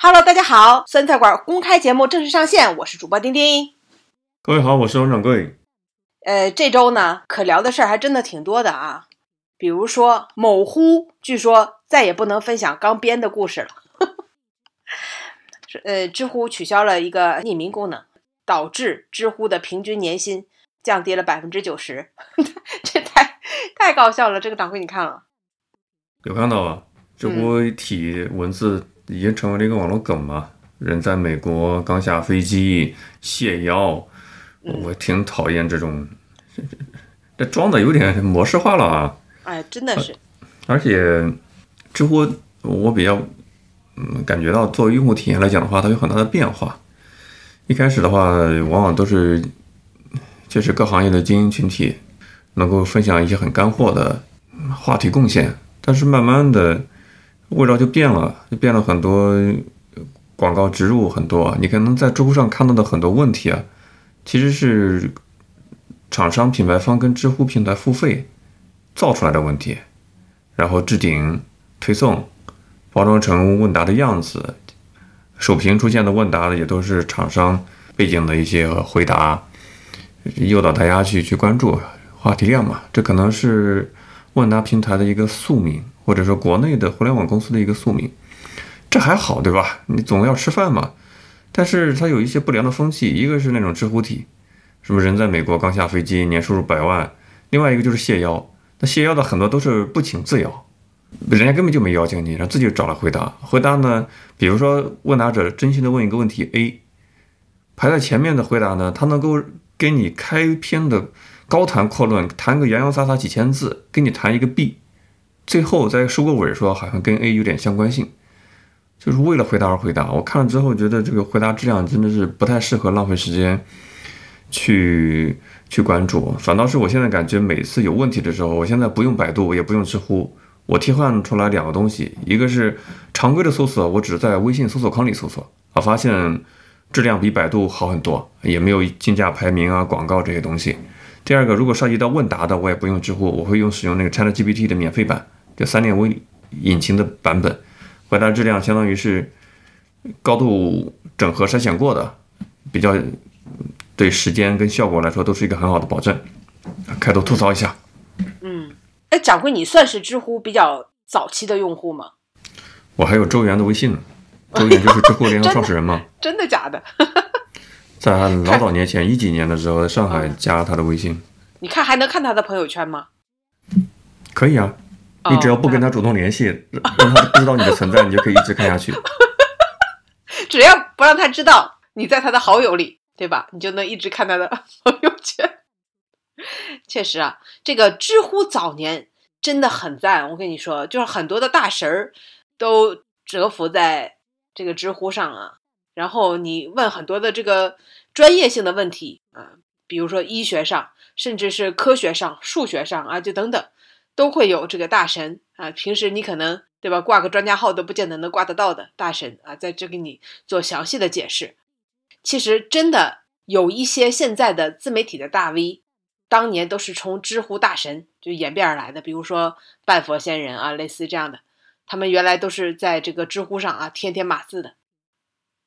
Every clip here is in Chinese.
Hello，大家好，酸菜馆公开节目正式上线，我是主播丁丁。各位好，我是王掌柜。呃，这周呢，可聊的事儿还真的挺多的啊。比如说，某乎据说再也不能分享刚编的故事了。呃，知乎取消了一个匿名功能，导致知乎的平均年薪降低了百分之九十。这太太搞笑了！这个掌柜你看了？有看到啊？知乎一体文字。已经成为了一个网络梗嘛？人在美国刚下飞机谢邀，我挺讨厌这种，这装的有点模式化了啊！哎，真的是。而且，知乎我比较嗯感觉到，作为用户体验来讲的话，它有很大的变化。一开始的话，往往都是就是各行业的精英群体能够分享一些很干货的话题贡献，但是慢慢的。味道就变了，就变了很多广告植入很多。你可能在知乎上看到的很多问题啊，其实是厂商品牌方跟知乎平台付费造出来的问题，然后置顶推送，包装成问答的样子，首屏出现的问答也都是厂商背景的一些回答，诱导大家去去关注话题量嘛。这可能是问答平台的一个宿命。或者说国内的互联网公司的一个宿命，这还好对吧？你总要吃饭嘛。但是它有一些不良的风气，一个是那种知乎体，什么人在美国刚下飞机，年收入百万；另外一个就是谢邀，那谢邀的很多都是不请自邀，人家根本就没邀请你，然后自己找来回答。回答呢，比如说问答者真心的问一个问题 A，排在前面的回答呢，他能够给你开篇的高谈阔论，谈个洋洋洒洒几千字，跟你谈一个 B。最后再收个尾，说好像跟 A 有点相关性，就是为了回答而回答。我看了之后觉得这个回答质量真的是不太适合浪费时间去去关注。反倒是我现在感觉每次有问题的时候，我现在不用百度，也不用知乎，我替换出来两个东西，一个是常规的搜索，我只在微信搜索框里搜索，我发现质量比百度好很多，也没有竞价排名啊、广告这些东西。第二个，如果涉及到问答的，我也不用知乎，我会用使用那个 ChatGPT 的免费版。就三点五引擎的版本，回答质量相当于是高度整合筛选过的，比较对时间跟效果来说都是一个很好的保证。开头吐槽一下。嗯，哎，掌柜，你算是知乎比较早期的用户吗？我还有周元的微信呢，周元就是知乎联合创始人嘛。真的假的？在老早年前一几年的时候，在上海加他的微信。你看还能看他的朋友圈吗？可以啊。你只要不跟他主动联系，让他不知道你的存在，你就可以一直看下去。只要不让他知道你在他的好友里，对吧？你就能一直看他的 朋友圈。确实啊，这个知乎早年真的很赞。我跟你说，就是很多的大神儿都蛰伏在这个知乎上啊。然后你问很多的这个专业性的问题啊，比如说医学上，甚至是科学上、数学上啊，就等等。都会有这个大神啊，平时你可能对吧，挂个专家号都不见得能挂得到的大神啊，在这给你做详细的解释。其实真的有一些现在的自媒体的大 V，当年都是从知乎大神就演变而来的，比如说半佛仙人啊，类似这样的，他们原来都是在这个知乎上啊天天码字的。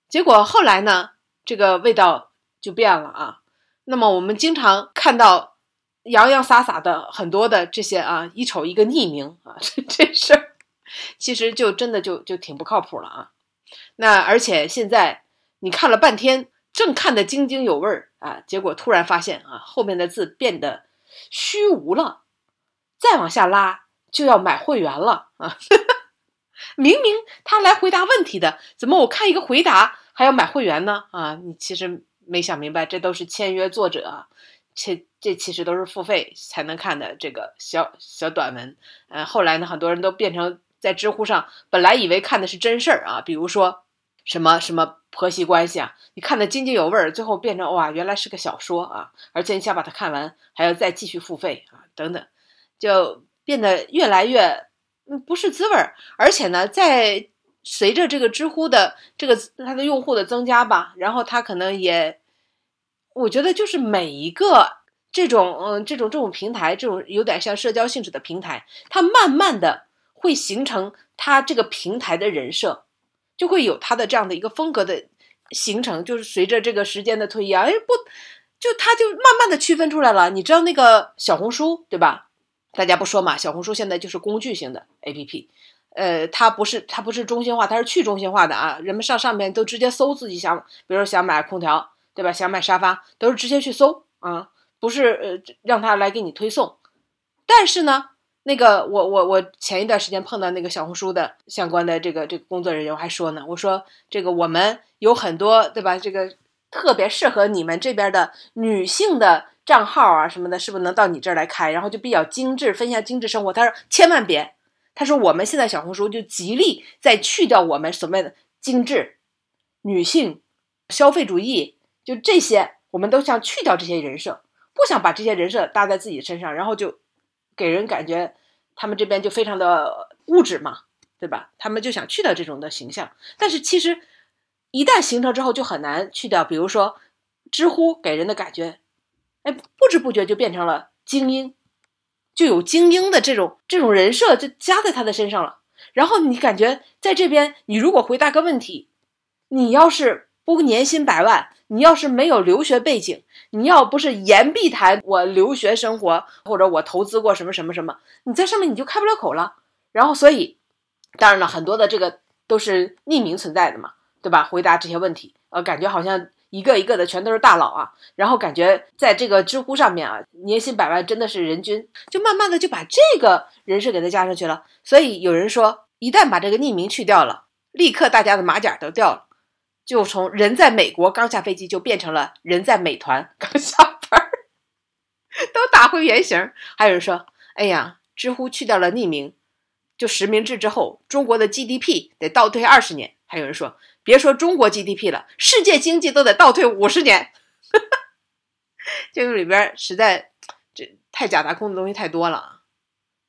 结果后来呢，这个味道就变了啊。那么我们经常看到。洋洋洒洒的很多的这些啊，一瞅一个匿名啊，这这事儿其实就真的就就挺不靠谱了啊。那而且现在你看了半天，正看得津津有味儿啊，结果突然发现啊，后面的字变得虚无了，再往下拉就要买会员了啊。明明他来回答问题的，怎么我看一个回答还要买会员呢？啊，你其实没想明白，这都是签约作者。这这其实都是付费才能看的这个小小短文，呃，后来呢，很多人都变成在知乎上，本来以为看的是真事儿啊，比如说什么什么婆媳关系啊，你看的津津有味儿，最后变成哇，原来是个小说啊，而且你想把它看完，还要再继续付费啊，等等，就变得越来越嗯不是滋味儿，而且呢，在随着这个知乎的这个它的用户的增加吧，然后它可能也。我觉得就是每一个这种嗯这种这种平台，这种有点像社交性质的平台，它慢慢的会形成它这个平台的人设，就会有它的这样的一个风格的形成，就是随着这个时间的推移啊，哎不，就他就慢慢的区分出来了。你知道那个小红书对吧？大家不说嘛，小红书现在就是工具型的 A P P，呃，它不是它不是中心化，它是去中心化的啊。人们上上面都直接搜自己想，比如说想买空调，对吧？想买沙发，都是直接去搜啊，不是呃让他来给你推送。但是呢，那个我我我前一段时间碰到那个小红书的相关的这个这个工作人员，我还说呢，我说这个我们有很多对吧？这个特别适合你们这边的女性的。账号啊什么的，是不是能到你这儿来开？然后就比较精致，分享精致生活。他说千万别，他说我们现在小红书就极力在去掉我们所谓的精致、女性、消费主义，就这些，我们都想去掉这些人设，不想把这些人设搭在自己身上，然后就给人感觉他们这边就非常的物质嘛，对吧？他们就想去掉这种的形象，但是其实一旦形成之后就很难去掉。比如说知乎给人的感觉。哎，不知不觉就变成了精英，就有精英的这种这种人设就加在他的身上了。然后你感觉在这边，你如果回答个问题，你要是不年薪百万，你要是没有留学背景，你要不是言必谈我留学生活或者我投资过什么什么什么，你在上面你就开不了口了。然后所以，当然了很多的这个都是匿名存在的嘛，对吧？回答这些问题，呃，感觉好像。一个一个的全都是大佬啊，然后感觉在这个知乎上面啊，年薪百万真的是人均，就慢慢的就把这个人设给他加上去了。所以有人说，一旦把这个匿名去掉了，立刻大家的马甲都掉了，就从人在美国刚下飞机就变成了人在美团刚下班，都打回原形。还有人说，哎呀，知乎去掉了匿名，就实名制之后，中国的 GDP 得倒退二十年。还有人说。别说中国 GDP 了，世界经济都得倒退五十年。这个里边实在这太假大空的东西太多了，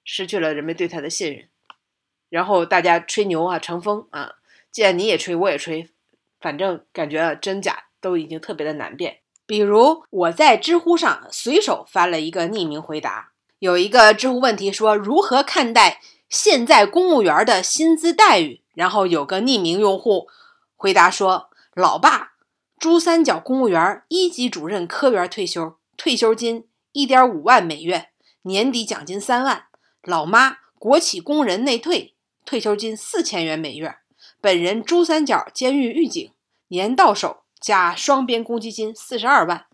失去了人们对他的信任。然后大家吹牛啊，成风啊，既然你也吹，我也吹，反正感觉真假都已经特别的难辨。比如我在知乎上随手翻了一个匿名回答，有一个知乎问题说如何看待现在公务员的薪资待遇，然后有个匿名用户。回答说：“老爸，珠三角公务员一级主任科员退休，退休金一点五万每月，年底奖金三万。老妈，国企工人内退，退休金四千元每月。本人珠三角监狱狱警，年到手加双边公积金四十二万。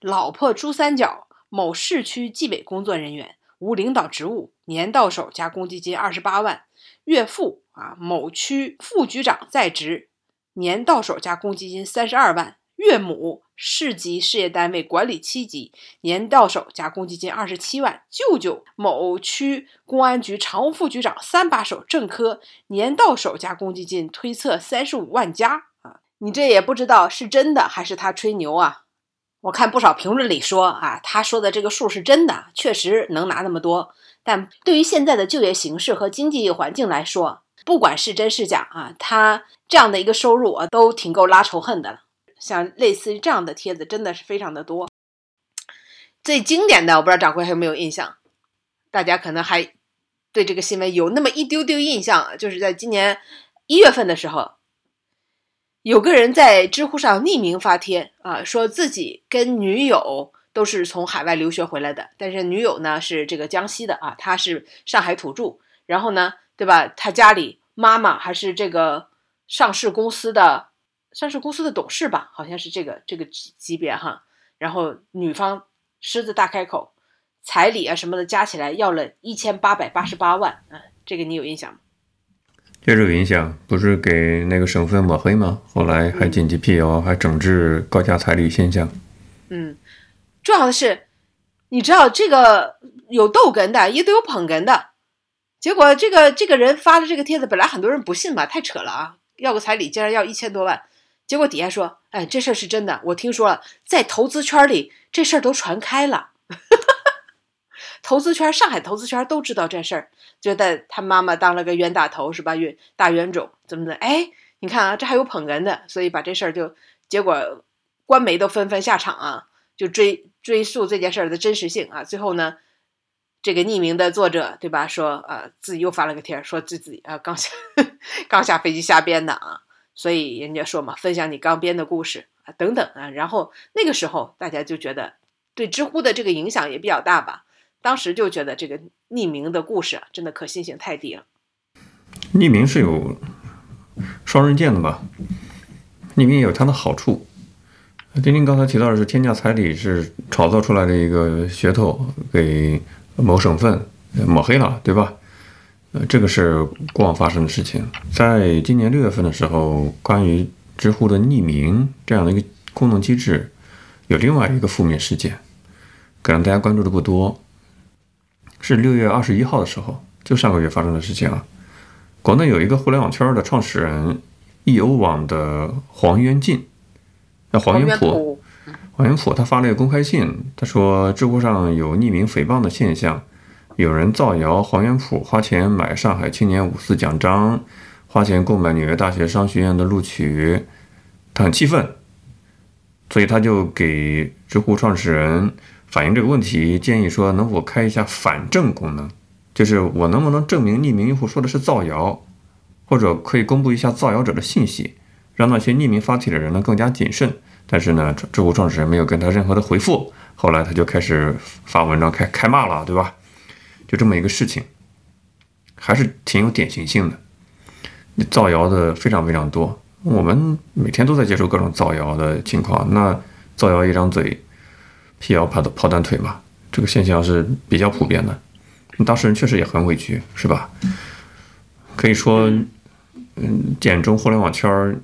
老婆，珠三角某市区纪委工作人员，无领导职务，年到手加公积金二十八万。岳父啊，某区副局长在职。”年到手加公积金三十二万，岳母市级事业单位管理七级，年到手加公积金二十七万。舅舅某区公安局常务副局长三把手正科，年到手加公积金推测三十五万加啊！你这也不知道是真的还是他吹牛啊？我看不少评论里说啊，他说的这个数是真的，确实能拿那么多。但对于现在的就业形势和经济环境来说，不管是真是假啊，他这样的一个收入啊，都挺够拉仇恨的了。像类似于这样的帖子，真的是非常的多。最经典的，我不知道掌柜还有没有印象？大家可能还对这个新闻有那么一丢丢印象，就是在今年一月份的时候，有个人在知乎上匿名发帖啊，说自己跟女友都是从海外留学回来的，但是女友呢是这个江西的啊，他是上海土著，然后呢。对吧？他家里妈妈还是这个上市公司的上市公司的董事吧，好像是这个这个级级别哈。然后女方狮子大开口，彩礼啊什么的加起来要了一千八百八十八万啊，这个你有印象吗？这有印象，不是给那个省份抹黑吗？后来还紧急辟谣，还整治高价彩礼现象。嗯，重要的是，你知道这个有逗哏的，也得有捧哏的。结果这个这个人发的这个帖子，本来很多人不信嘛，太扯了啊！要个彩礼竟然要一千多万。结果底下说：“哎，这事儿是真的，我听说了，在投资圈里这事儿都传开了。投资圈，上海投资圈都知道这事儿，觉得他妈妈当了个冤大头是吧？冤大冤种怎么的？哎，你看啊，这还有捧哏的，所以把这事儿就结果官媒都纷纷下场啊，就追追溯这件事儿的真实性啊。最后呢？”这个匿名的作者，对吧？说，呃，自己又发了个帖，说自己啊刚下 刚下飞机瞎编的啊，所以人家说嘛，分享你刚编的故事啊，等等啊。然后那个时候大家就觉得对知乎的这个影响也比较大吧。当时就觉得这个匿名的故事啊，真的可信性太低了。匿名是有双刃剑的吧？匿名也有它的好处。丁丁刚才提到的是天价彩礼是炒作出来的一个噱头，给某省份抹黑了，对吧？呃，这个是过往发生的事情。在今年六月份的时候，关于知乎的匿名这样的一个功能机制，有另外一个负面事件，可能大家关注的不多。是六月二十一号的时候，就上个月发生的事情啊。国内有一个互联网圈的创始人，易欧网的黄渊进。那黄元普，黄元普他发了一个公开信，他说知乎上有匿名诽谤的现象，有人造谣黄元普花钱买上海青年五四奖章，花钱购买纽约大学商学院的录取，他很气愤，所以他就给知乎创始人反映这个问题，建议说能否开一下反证功能，就是我能不能证明匿名用户说的是造谣，或者可以公布一下造谣者的信息。让那些匿名发帖的人呢更加谨慎，但是呢，知乎创始人没有跟他任何的回复。后来他就开始发文章开开骂了，对吧？就这么一个事情，还是挺有典型性的。你造谣的非常非常多，我们每天都在接受各种造谣的情况。那造谣一张嘴，辟谣跑跑断腿嘛，这个现象是比较普遍的。当事人确实也很委屈，是吧？可以说，嗯，简中互联网圈儿。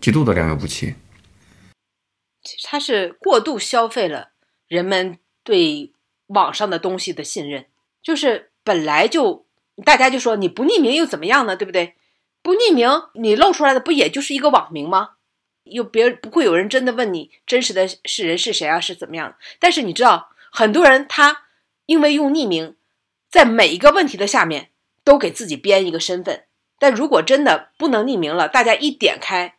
极度的良莠不齐，其实他是过度消费了人们对网上的东西的信任。就是本来就大家就说你不匿名又怎么样呢？对不对？不匿名你露出来的不也就是一个网名吗？又别不会有人真的问你真实的是人是谁啊？是怎么样的？但是你知道，很多人他因为用匿名，在每一个问题的下面都给自己编一个身份。但如果真的不能匿名了，大家一点开。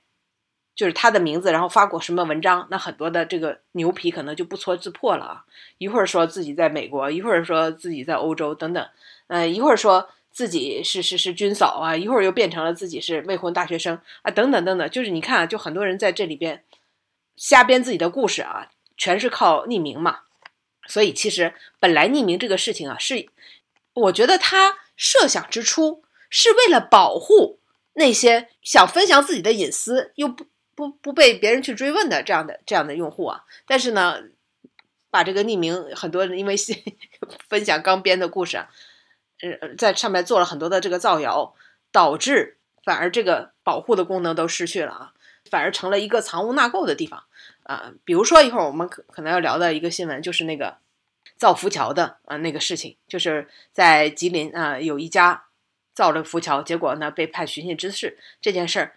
就是他的名字，然后发过什么文章，那很多的这个牛皮可能就不戳自破了啊！一会儿说自己在美国，一会儿说自己在欧洲等等，呃，一会儿说自己是是是军嫂啊，一会儿又变成了自己是未婚大学生啊，等等等等。就是你看啊，就很多人在这里边瞎编自己的故事啊，全是靠匿名嘛。所以其实本来匿名这个事情啊，是我觉得他设想之初是为了保护那些想分享自己的隐私又不。不不被别人去追问的这样的这样的用户啊，但是呢，把这个匿名很多人因为 分享刚编的故事啊，呃，在上面做了很多的这个造谣，导致反而这个保护的功能都失去了啊，反而成了一个藏污纳垢的地方啊。比如说一会儿我们可可能要聊的一个新闻，就是那个造浮桥的啊那个事情，就是在吉林啊有一家造了浮桥，结果呢被判寻衅滋事这件事儿，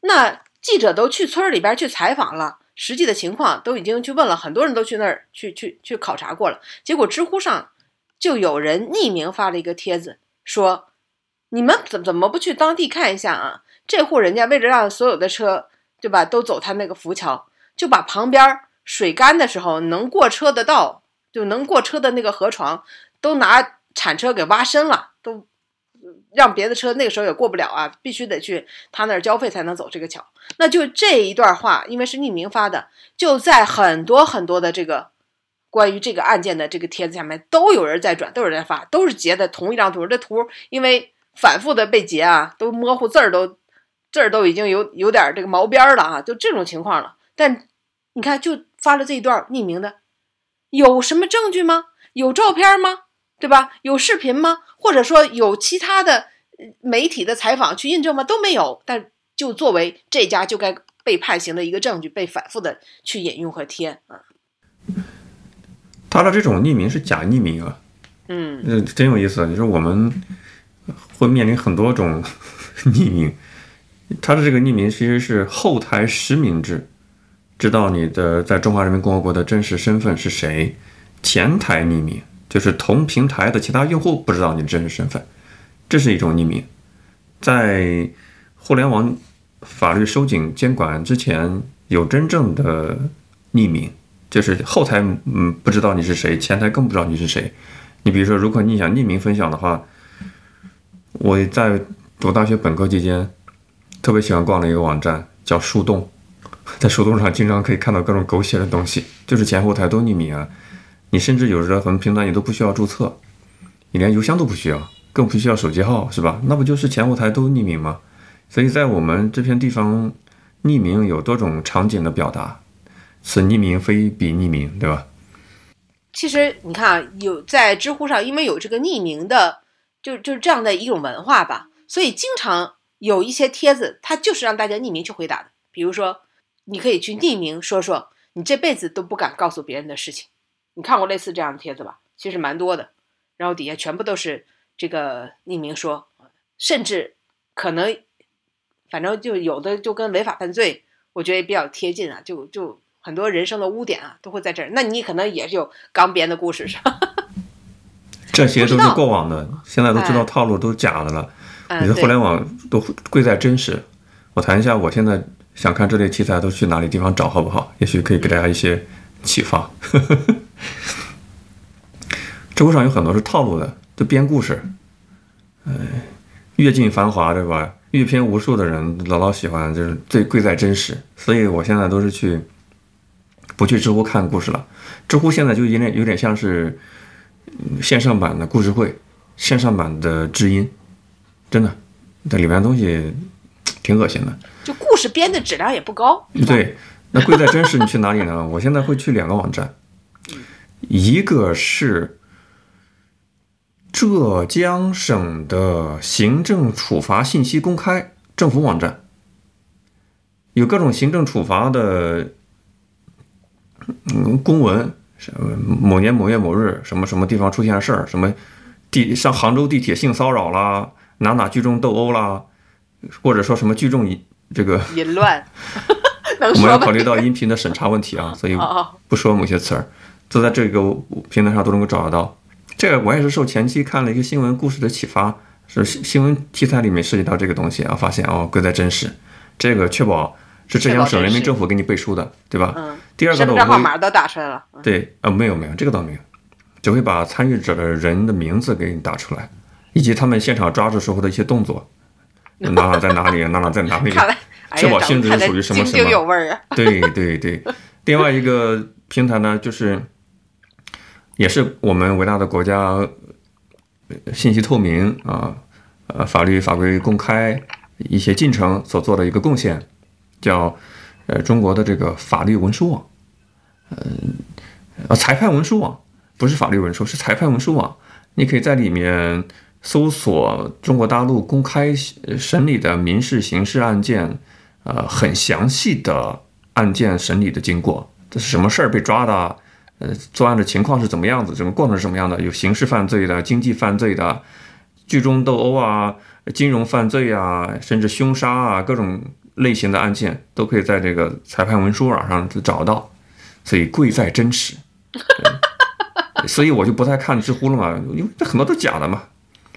那。记者都去村里边去采访了，实际的情况都已经去问了，很多人都去那儿去去去考察过了。结果知乎上就有人匿名发了一个帖子，说：“你们怎怎么不去当地看一下啊？这户人家为了让所有的车对吧都走他那个浮桥，就把旁边水干的时候能过车的道，就能过车的那个河床，都拿铲车给挖深了，都。”让别的车那个时候也过不了啊，必须得去他那儿交费才能走这个桥。那就这一段话，因为是匿名发的，就在很多很多的这个关于这个案件的这个帖子下面都有人在转，都有人在发，都是截的同一张图。这图因为反复的被截啊，都模糊字儿，都字儿都已经有有点这个毛边了啊，就这种情况了。但你看，就发了这一段匿名的，有什么证据吗？有照片吗？对吧？有视频吗？或者说有其他的媒体的采访去印证吗？都没有。但就作为这家就该被判刑的一个证据，被反复的去引用和贴啊。他的这种匿名是假匿名啊。嗯，那真有意思。你说我们会面临很多种 匿名，他的这个匿名其实是后台实名制，知道你的在中华人民共和国的真实身份是谁，前台匿名。就是同平台的其他用户不知道你的真实身份，这是一种匿名。在互联网法律收紧监管之前，有真正的匿名，就是后台嗯不知道你是谁，前台更不知道你是谁。你比如说，如果你想匿名分享的话，我在读大学本科期间，特别喜欢逛的一个网站叫树洞，在树洞上经常可以看到各种狗血的东西，就是前后台都匿名啊。你甚至有时候很多平台你都不需要注册，你连邮箱都不需要，更不需要手机号，是吧？那不就是前后台都匿名吗？所以在我们这片地方，匿名有多种场景的表达，此匿名非彼匿名，对吧？其实你看啊，有在知乎上，因为有这个匿名的，就就是这样的一种文化吧，所以经常有一些帖子，它就是让大家匿名去回答的。比如说，你可以去匿名说说你这辈子都不敢告诉别人的事情。你看过类似这样的帖子吧？其实蛮多的，然后底下全部都是这个匿名说，甚至可能，反正就有的就跟违法犯罪，我觉得也比较贴近啊，就就很多人生的污点啊都会在这儿。那你可能也是有刚编的故事是吧？这些都是过往的，现在都知道哎套路都是假的了。嗯，你的互联网都贵在真实。我谈一下，我现在想看这类题材都去哪里地方找，好不好？也许可以给大家一些启发。知乎上有很多是套路的，就编故事。呃，阅尽繁华，对吧？阅片无数的人老老喜欢，就是最贵在真实。所以我现在都是去不去知乎看故事了。知乎现在就有点有点像是嗯线上版的故事会，线上版的知音，真的，这里面东西挺恶心的。就故事编的质量也不高。对，那贵在真实，你去哪里呢？我现在会去两个网站，一个是浙江省的行政处罚信息公开政府网站，有各种行政处罚的嗯公文，什么某年某月某日什么什么地方出现事儿，什么地上杭州地铁性骚扰啦，哪哪聚众斗殴啦，或者说什么聚众淫这个。淫乱，我？们要考虑到音频的审查问题啊，所以不说某些词儿，都在这个平台上都能够找得到。这个我也是受前期看了一个新闻故事的启发，是新新闻题材里面涉及到这个东西啊，发现哦贵在真实，这个确保是浙江省人民政府给你背书的，对吧？嗯，第二个呢，我号码都打出来了。嗯对啊、没有没有，这个倒没有，只会把参与者的人的名字给你打出来，以及他们现场抓住时候的一些动作，哪哪在哪里，哪哪在哪里。确保性质长得看着属于什么什么有味儿啊。对对对，另外一个平台呢，就是也是我们伟大的国家信息透明啊，呃法律法规公开一些进程所做的一个贡献，叫呃中国的这个法律文书网，嗯呃裁判文书网不是法律文书，是裁判文书网，你可以在里面。搜索中国大陆公开审理的民事、刑事案件，呃，很详细的案件审理的经过，这是什么事儿被抓的，呃，作案的情况是怎么样子，整个过程是什么样的？有刑事犯罪的、经济犯罪的、聚众斗殴啊、金融犯罪啊，甚至凶杀啊，各种类型的案件都可以在这个裁判文书网上找到，所以贵在真实。对所以我就不太看知乎了嘛，因为这很多都假的嘛。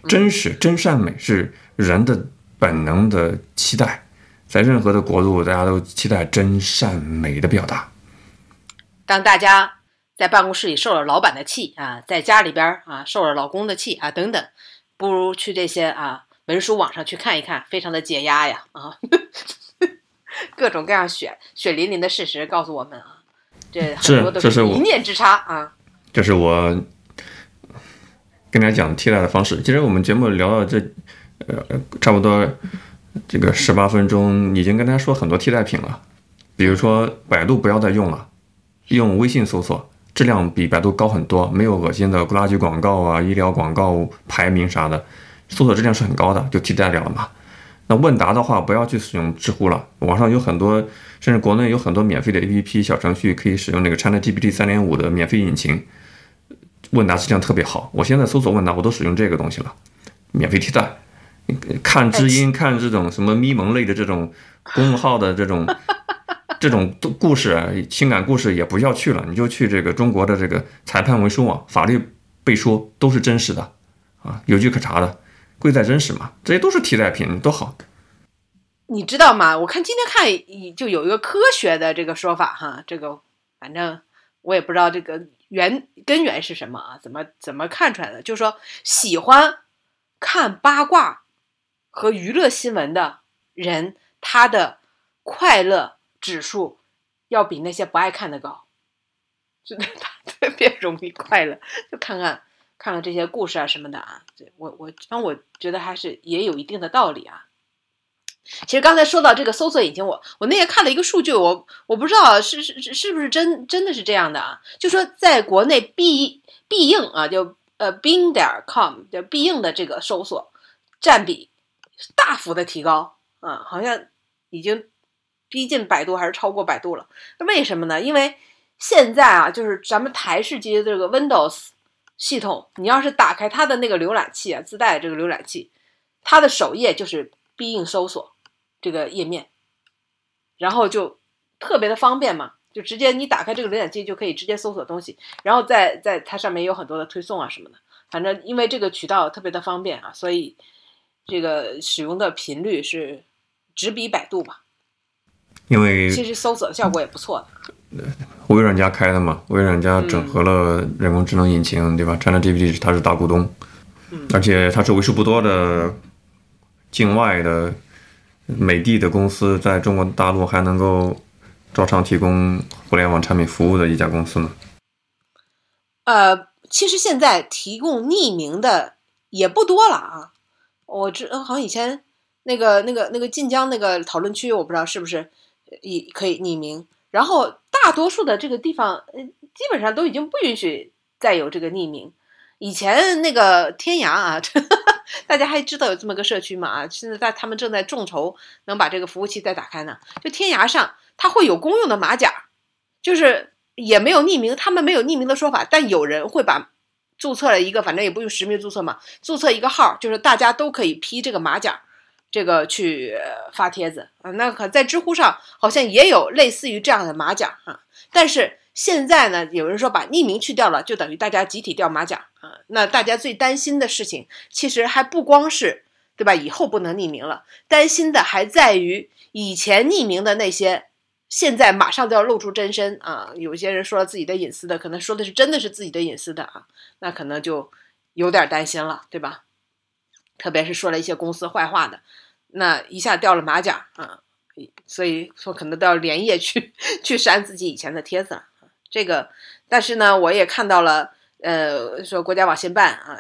真实、真善美是人的本能的期待，在任何的国度，大家都期待真善美的表达。当大家在办公室里受了老板的气啊，在家里边啊受了老公的气啊等等，不如去这些啊文书网上去看一看，非常的解压呀啊！各种各样血血淋淋的事实告诉我们啊，这很多都是一念之差啊。这是我跟大家讲替代的方式。其实我们节目聊到这，呃，差不多这个十八分钟，已经跟大家说很多替代品了。比如说百度不要再用了，用微信搜索，质量比百度高很多，没有恶心的垃圾广告啊、医疗广告排名啥的，搜索质量是很高的，就替代掉了嘛。那问答的话，不要去使用知乎了，网上有很多，甚至国内有很多免费的 APP 小程序可以使用那个 ChatGPT 三点五的免费引擎，问答质量特别好。我现在搜索问答，我都使用这个东西了，免费替代。看知音，看这种什么咪蒙类的这种公众号的这种这种故事、情感故事也不要去了，你就去这个中国的这个裁判文书网，法律背书都是真实的啊，有据可查的，贵在真实嘛，这些都是替代品，多好。你知道吗？我看今天看就有一个科学的这个说法哈，这个反正我也不知道这个源根源是什么啊，怎么怎么看出来的？就是说喜欢看八卦和娱乐新闻的人，他的快乐指数要比那些不爱看的高，真的他 特别容易快乐。就看看看看这些故事啊什么的啊，对我我反正我觉得还是也有一定的道理啊。其实刚才说到这个搜索引擎，我我那天看了一个数据，我我不知道是是是是不是真真的是这样的啊？就说在国内必必应啊，就呃 Bing 点 com 就必应的这个搜索占比大幅的提高啊，好像已经逼近百度还是超过百度了。为什么呢？因为现在啊，就是咱们台式机的这个 Windows 系统，你要是打开它的那个浏览器啊，自带这个浏览器，它的首页就是必应搜索。这个页面，然后就特别的方便嘛，就直接你打开这个浏览器就可以直接搜索东西，然后在在它上面有很多的推送啊什么的，反正因为这个渠道特别的方便啊，所以这个使用的频率是直比百度吧。因为其实搜索的效果也不错的。微软家开的嘛，微软家整合了人工智能引擎，对吧？ChatGPT 它是大股东，而且它是为数不多的境外的。美的的公司在中国大陆还能够照常提供互联网产品服务的一家公司呢。呃，其实现在提供匿名的也不多了啊。我知好像以前那个那个那个晋江那个讨论区，我不知道是不是也可以匿名。然后大多数的这个地方，呃，基本上都已经不允许再有这个匿名。以前那个天涯啊。大家还知道有这么个社区吗？啊，现在在他们正在众筹，能把这个服务器再打开呢。就天涯上，它会有公用的马甲，就是也没有匿名，他们没有匿名的说法，但有人会把注册了一个，反正也不用实名注册嘛，注册一个号，就是大家都可以披这个马甲，这个去发帖子啊。那可在知乎上好像也有类似于这样的马甲啊，但是。现在呢，有人说把匿名去掉了，就等于大家集体掉马甲啊。那大家最担心的事情，其实还不光是对吧？以后不能匿名了，担心的还在于以前匿名的那些，现在马上都要露出真身啊。有些人说了自己的隐私的，可能说的是真的是自己的隐私的啊，那可能就有点担心了，对吧？特别是说了一些公司坏话的，那一下掉了马甲啊，所以说可能都要连夜去去删自己以前的帖子了。这个，但是呢，我也看到了，呃，说国家网信办啊，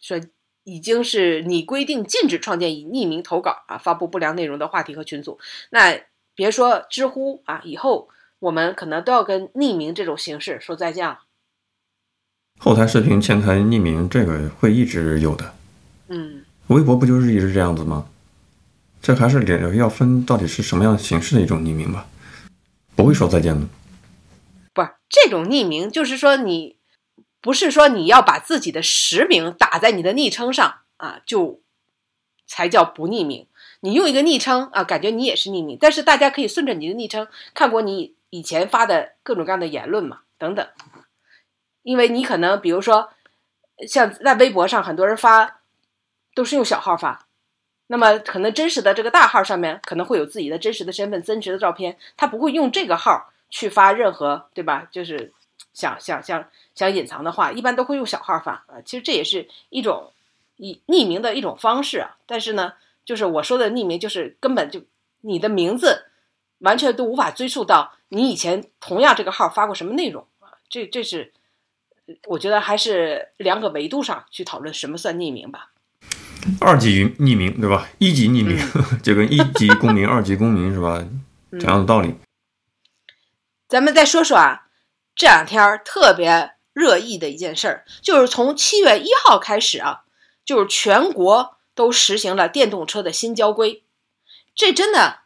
说已经是拟规定禁止创建以匿名投稿啊、发布不良内容的话题和群组。那别说知乎啊，以后我们可能都要跟匿名这种形式说再见了。后台视频、前台匿名，这个会一直有的。嗯，微博不就是一直这样子吗？这还是得要分到底是什么样形式的一种匿名吧，不会说再见的。不是这种匿名，就是说你不是说你要把自己的实名打在你的昵称上啊，就才叫不匿名。你用一个昵称啊，感觉你也是匿名，但是大家可以顺着你的昵称看过你以前发的各种各样的言论嘛，等等。因为你可能比如说像在微博上，很多人发都是用小号发，那么可能真实的这个大号上面可能会有自己的真实的身份、真实的照片，他不会用这个号。去发任何对吧？就是想想想想隐藏的话，一般都会用小号发啊。其实这也是一种以匿名的一种方式啊。但是呢，就是我说的匿名，就是根本就你的名字完全都无法追溯到你以前同样这个号发过什么内容啊。这这是我觉得还是两个维度上去讨论什么算匿名吧。二级匿名对吧？一级匿名 就跟一级公民、二级公民是吧？同样的道理。咱们再说说啊，这两天特别热议的一件事儿，就是从七月一号开始啊，就是全国都实行了电动车的新交规。这真的，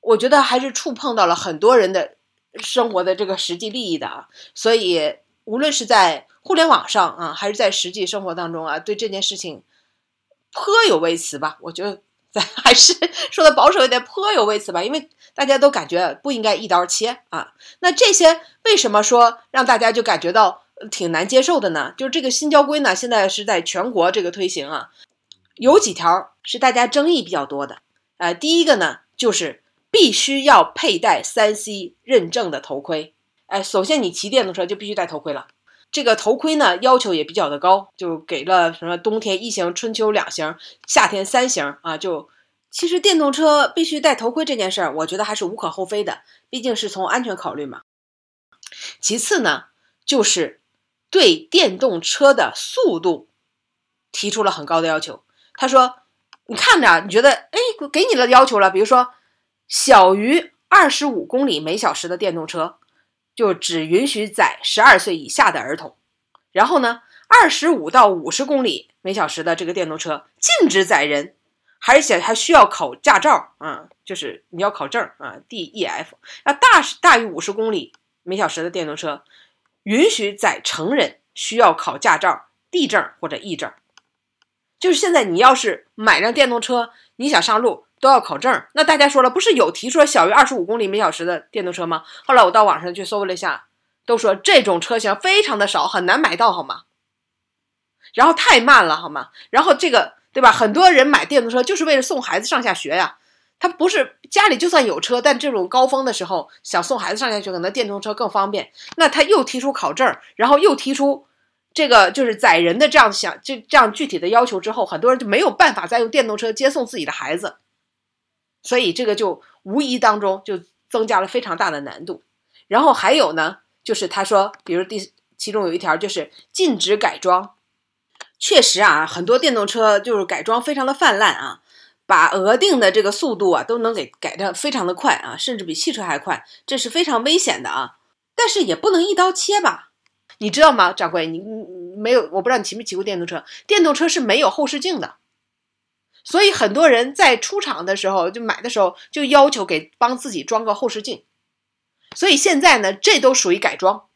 我觉得还是触碰到了很多人的生活的这个实际利益的啊。所以，无论是在互联网上啊，还是在实际生活当中啊，对这件事情颇有微词吧。我觉得咱。还是 说的保守一点，颇有微词吧，因为大家都感觉不应该一刀切啊。那这些为什么说让大家就感觉到挺难接受的呢？就是这个新交规呢，现在是在全国这个推行啊，有几条是大家争议比较多的。呃，第一个呢，就是必须要佩戴三 C 认证的头盔。哎，首先你骑电动车就必须戴头盔了。这个头盔呢，要求也比较的高，就给了什么冬天一型、春秋两型、夏天三型啊，就其实电动车必须戴头盔这件事儿，我觉得还是无可厚非的，毕竟是从安全考虑嘛。其次呢，就是对电动车的速度提出了很高的要求。他说：“你看着，你觉得，哎，给你了要求了，比如说小于二十五公里每小时的电动车，就只允许载十二岁以下的儿童。然后呢，二十五到五十公里每小时的这个电动车禁止载人。”而且还需要考驾照啊，就是你要考证啊，D E F。那大大于五十公里每小时的电动车，允许载成人，需要考驾照，D 证或者 E 证。就是现在你要是买辆电动车，你想上路都要考证。那大家说了，不是有提出小于二十五公里每小时的电动车吗？后来我到网上去搜了一下，都说这种车型非常的少，很难买到，好吗？然后太慢了，好吗？然后这个。对吧？很多人买电动车就是为了送孩子上下学呀。他不是家里就算有车，但这种高峰的时候想送孩子上下学，可能电动车更方便。那他又提出考证，然后又提出这个就是载人的这样想这这样具体的要求之后，很多人就没有办法再用电动车接送自己的孩子。所以这个就无疑当中就增加了非常大的难度。然后还有呢，就是他说，比如第其中有一条就是禁止改装。确实啊，很多电动车就是改装非常的泛滥啊，把额定的这个速度啊都能给改的非常的快啊，甚至比汽车还快，这是非常危险的啊。但是也不能一刀切吧？你知道吗，掌柜？你你没有？我不知道你骑没骑过电动车？电动车是没有后视镜的，所以很多人在出厂的时候就买的时候就要求给帮自己装个后视镜。所以现在呢，这都属于改装。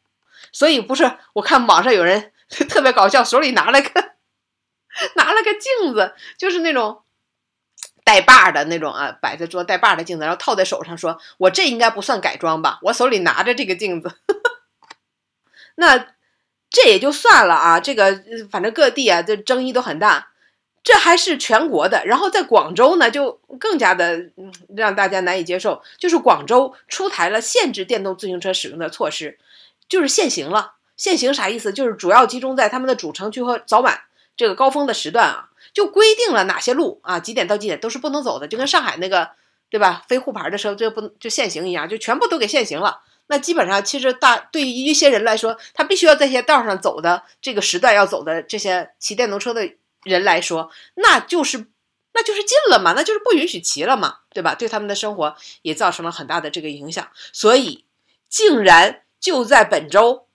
所以不是我看网上有人 特别搞笑，手里拿了个。拿了个镜子，就是那种带把的那种啊，摆在桌带把的镜子，然后套在手上，说我这应该不算改装吧？我手里拿着这个镜子，那这也就算了啊。这个反正各地啊，这争议都很大。这还是全国的，然后在广州呢，就更加的让大家难以接受，就是广州出台了限制电动自行车使用的措施，就是限行了。限行啥意思？就是主要集中在他们的主城区和早晚。这个高峰的时段啊，就规定了哪些路啊，几点到几点都是不能走的，就跟上海那个，对吧？非沪牌的车就不就限行一样，就全部都给限行了。那基本上，其实大对于一些人来说，他必须要在这些道上走的这个时段要走的这些骑电动车的人来说，那就是那就是禁了嘛，那就是不允许骑了嘛，对吧？对他们的生活也造成了很大的这个影响。所以，竟然就在本周，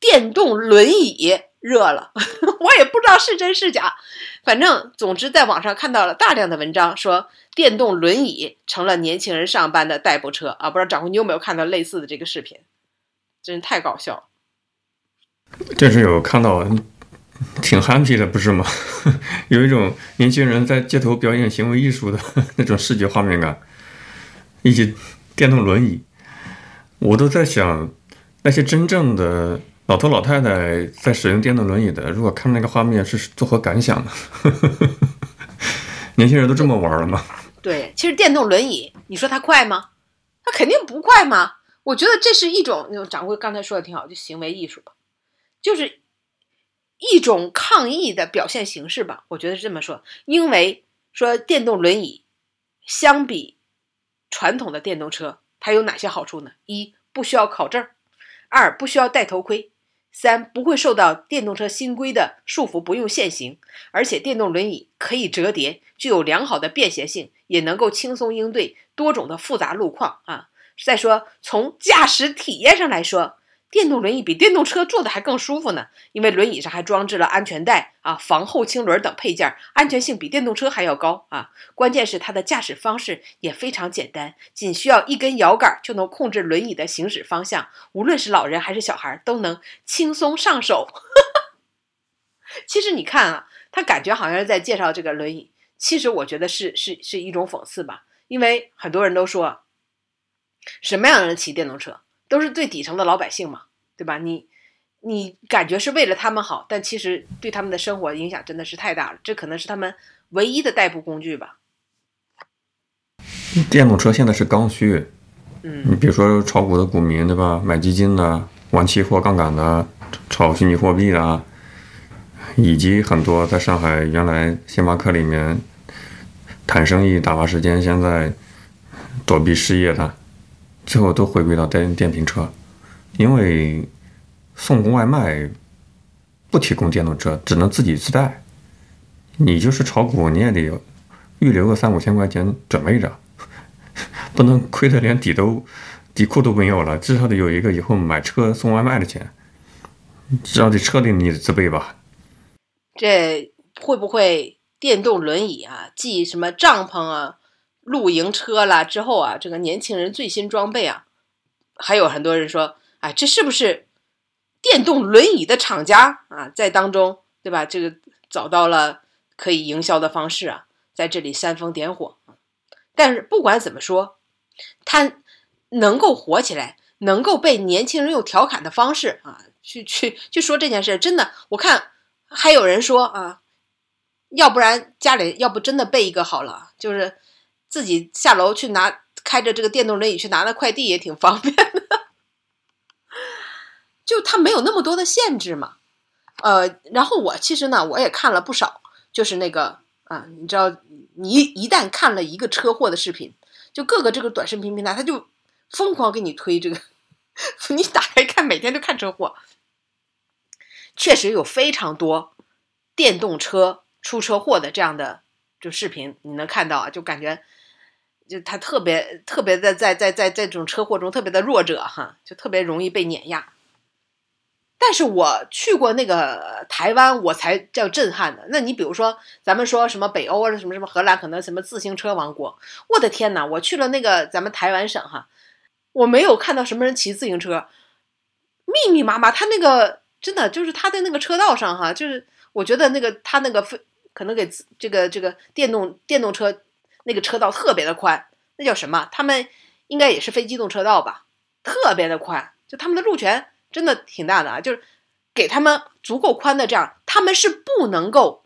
电动轮椅。热了，我也不知道是真是假，反正总之在网上看到了大量的文章，说电动轮椅成了年轻人上班的代步车啊！不知道掌柜你有没有看到类似的这个视频？真是太搞笑了。这是有看到，挺 happy 的，不是吗？有一种年轻人在街头表演行为艺术的 那种视觉画面感，以及电动轮椅，我都在想那些真正的。老头老太太在使用电动轮椅的，如果看那个画面是作何感想呢？年轻人都这么玩了吗？对，其实电动轮椅，你说它快吗？它肯定不快吗？我觉得这是一种，那种掌柜刚才说的挺好，就行为艺术吧，就是一种抗议的表现形式吧。我觉得是这么说，因为说电动轮椅相比传统的电动车，它有哪些好处呢？一不需要考证，二不需要戴头盔。三不会受到电动车新规的束缚，不用限行，而且电动轮椅可以折叠，具有良好的便携性，也能够轻松应对多种的复杂路况啊。再说从驾驶体验上来说。电动轮椅比电动车坐的还更舒服呢，因为轮椅上还装置了安全带啊、防后倾轮等配件，安全性比电动车还要高啊。关键是它的驾驶方式也非常简单，仅需要一根摇杆就能控制轮椅的行驶方向，无论是老人还是小孩都能轻松上手。其实你看啊，他感觉好像是在介绍这个轮椅，其实我觉得是是是一种讽刺吧，因为很多人都说，什么样的人骑电动车？都是最底层的老百姓嘛，对吧？你，你感觉是为了他们好，但其实对他们的生活影响真的是太大了。这可能是他们唯一的代步工具吧。电动车现在是刚需，嗯，你比如说炒股的股民，对吧？买基金的、玩期货杠杆的、炒虚拟货币的，以及很多在上海原来星巴克里面谈生意打发时间，现在躲避失业的，最后都回归到电电瓶车，因为送外卖不提供电动车，只能自己自带。你就是炒股，你也得预留个三五千块钱准备着，不能亏得连底都底裤都没有了，至少得有一个以后买车送外卖的钱。至少这车得你自备吧。这会不会电动轮椅啊，继什么帐篷啊、露营车啦之后啊，这个年轻人最新装备啊，还有很多人说，哎，这是不是电动轮椅的厂家啊，在当中对吧？这个找到了可以营销的方式啊，在这里煽风点火。但是不管怎么说，它能够火起来，能够被年轻人用调侃的方式啊，去去去说这件事，真的，我看。还有人说啊，要不然家里要不真的备一个好了，就是自己下楼去拿，开着这个电动轮椅去拿那快递也挺方便的。就它没有那么多的限制嘛，呃，然后我其实呢，我也看了不少，就是那个啊，你知道，你一旦看了一个车祸的视频，就各个这个短视频平台，他就疯狂给你推这个，你打开看，每天都看车祸。确实有非常多电动车出车祸的这样的就视频，你能看到啊，就感觉就他特别特别的在在在在这种车祸中特别的弱者哈，就特别容易被碾压。但是我去过那个台湾，我才叫震撼的。那你比如说，咱们说什么北欧啊，什么什么荷兰，可能什么自行车王国，我的天呐，我去了那个咱们台湾省哈，我没有看到什么人骑自行车，密密麻麻，他那个。真的就是他在那个车道上哈，就是我觉得那个他那个飞可能给这个这个电动电动车那个车道特别的宽，那叫什么？他们应该也是非机动车道吧？特别的宽，就他们的路权真的挺大的啊，就是给他们足够宽的这样，他们是不能够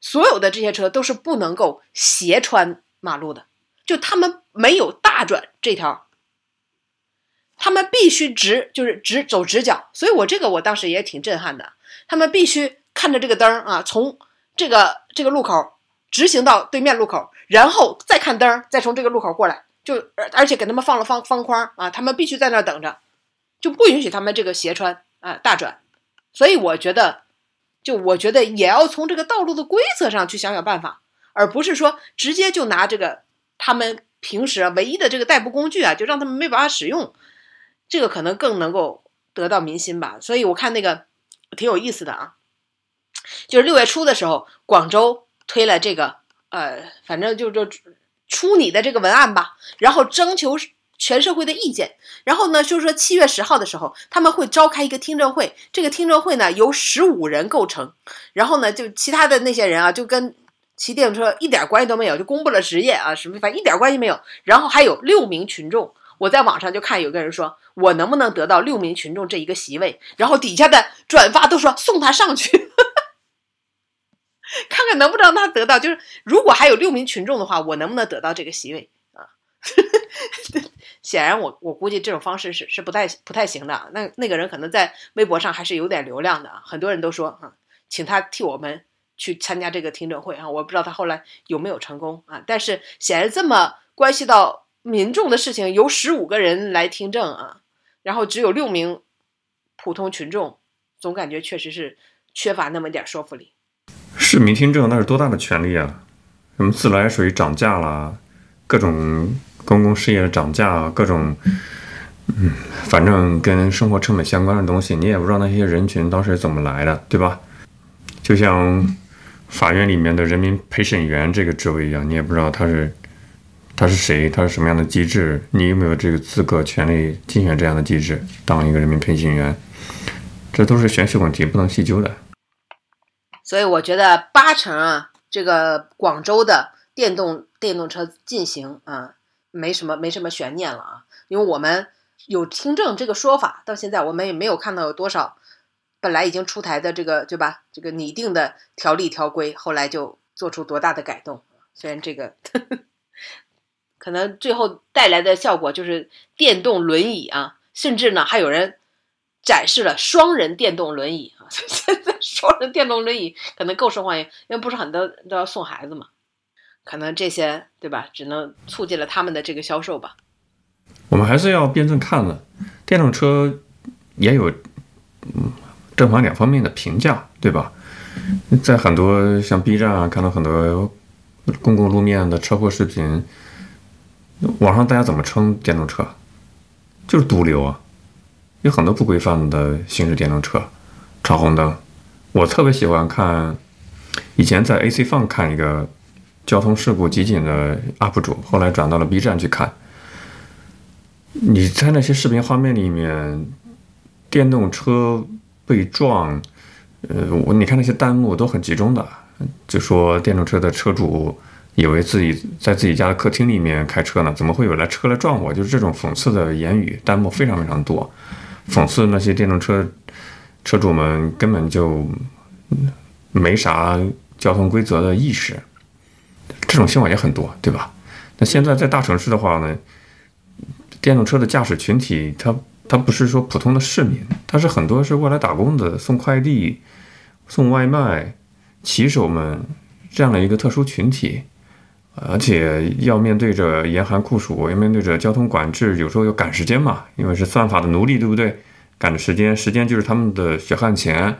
所有的这些车都是不能够斜穿马路的，就他们没有大转这条。他们必须直，就是直走直角，所以我这个我当时也挺震撼的。他们必须看着这个灯啊，从这个这个路口直行到对面路口，然后再看灯，再从这个路口过来，就而而且给他们放了方方框啊，他们必须在那儿等着，就不允许他们这个斜穿啊大转。所以我觉得，就我觉得也要从这个道路的规则上去想想办法，而不是说直接就拿这个他们平时唯一的这个代步工具啊，就让他们没办法使用。这个可能更能够得到民心吧，所以我看那个挺有意思的啊，就是六月初的时候，广州推了这个，呃，反正就就出你的这个文案吧，然后征求全社会的意见，然后呢，就是说七月十号的时候，他们会召开一个听证会，这个听证会呢由十五人构成，然后呢，就其他的那些人啊，就跟骑电动车一点关系都没有，就公布了职业啊什么，反正一点关系没有，然后还有六名群众。我在网上就看有个人说，我能不能得到六名群众这一个席位？然后底下的转发都说送他上去，看看能不能让他得到。就是如果还有六名群众的话，我能不能得到这个席位啊？显然，我我估计这种方式是是不太不太行的。那那个人可能在微博上还是有点流量的，很多人都说啊，请他替我们去参加这个听证会啊。我不知道他后来有没有成功啊。但是显然这么关系到。民众的事情由十五个人来听证啊，然后只有六名普通群众，总感觉确实是缺乏那么点说服力。市民听证那是多大的权利啊？什么自来水涨价啦，各种公共事业涨价，各种嗯，反正跟生活成本相关的东西，你也不知道那些人群当时怎么来的，对吧？就像法院里面的人民陪审员这个职位一样，你也不知道他是。他是谁？他是什么样的机制？你有没有这个资格、权利竞选这样的机制，当一个人民陪审员？这都是玄学问题，不能细究的。所以我觉得八成啊，这个广州的电动电动车进行啊，没什么没什么悬念了啊，因为我们有听证这个说法，到现在我们也没有看到有多少本来已经出台的这个对吧？这个拟定的条例条规，后来就做出多大的改动？虽然这个。可能最后带来的效果就是电动轮椅啊，甚至呢还有人展示了双人电动轮椅。现在双人电动轮椅可能够受欢迎，因为不是很多都要送孩子嘛。可能这些对吧，只能促进了他们的这个销售吧。我们还是要辩证看的，电动车也有嗯正反两方面的评价，对吧？在很多像 B 站啊，看到很多公共路面的车祸视频，网上大家怎么称电动车？就是毒瘤啊！有很多不规范的行驶电动车，闯红灯。我特别喜欢看，以前在 AC 放看一个交通事故集锦的 UP 主，后来转到了 B 站去看。你在那些视频画面里面，电动车被撞，呃，我你看那些弹幕都很集中的，就说电动车的车主以为自己在自己家的客厅里面开车呢，怎么会有来车来撞我？就是这种讽刺的言语，弹幕非常非常多，讽刺那些电动车车主们根本就没啥交通规则的意识，这种新闻也很多，对吧？那现在在大城市的话呢？电动车的驾驶群体，它它不是说普通的市民，它是很多是过来打工的、送快递、送外卖、骑手们这样的一个特殊群体，而且要面对着严寒酷暑，要面对着交通管制，有时候要赶时间嘛，因为是算法的奴隶，对不对？赶着时间，时间就是他们的血汗钱，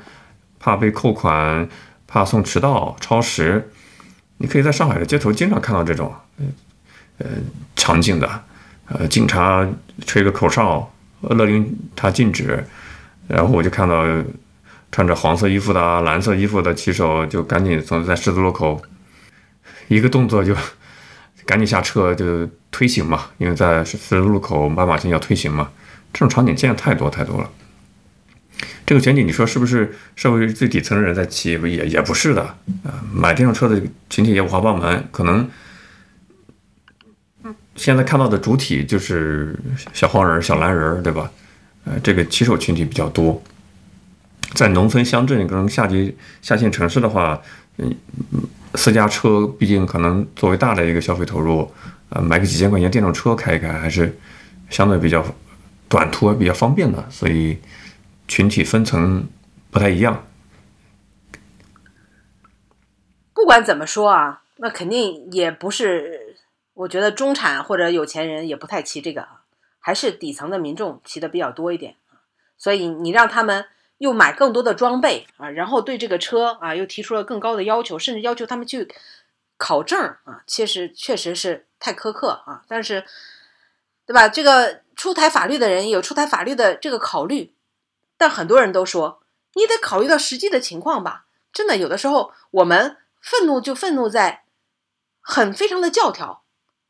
怕被扣款，怕送迟到、超时。你可以在上海的街头经常看到这种，呃，场景的。呃，警察吹个口哨，勒令他禁止，然后我就看到穿着黄色衣服的、蓝色衣服的骑手就赶紧从在十字路口，一个动作就赶紧下车就推行嘛，因为在十字路口斑马线要推行嘛，这种场景见的太多太多了。这个前景你说是不是社会最底层的人在骑？也也不是的啊，买电动车的群体也五花八门，可能。现在看到的主体就是小黄人、小蓝人，对吧？呃，这个骑手群体比较多。在农村乡镇跟下级下线城市的话，嗯，私家车毕竟可能作为大的一个消费投入，呃，买个几千块钱电动车开一开，还是相对比较短途、比较方便的。所以群体分层不太一样。不管怎么说啊，那肯定也不是。我觉得中产或者有钱人也不太骑这个啊，还是底层的民众骑的比较多一点啊。所以你让他们又买更多的装备啊，然后对这个车啊又提出了更高的要求，甚至要求他们去考证啊，确实确实是太苛刻啊。但是，对吧？这个出台法律的人有出台法律的这个考虑，但很多人都说你得考虑到实际的情况吧。真的，有的时候我们愤怒就愤怒在很非常的教条。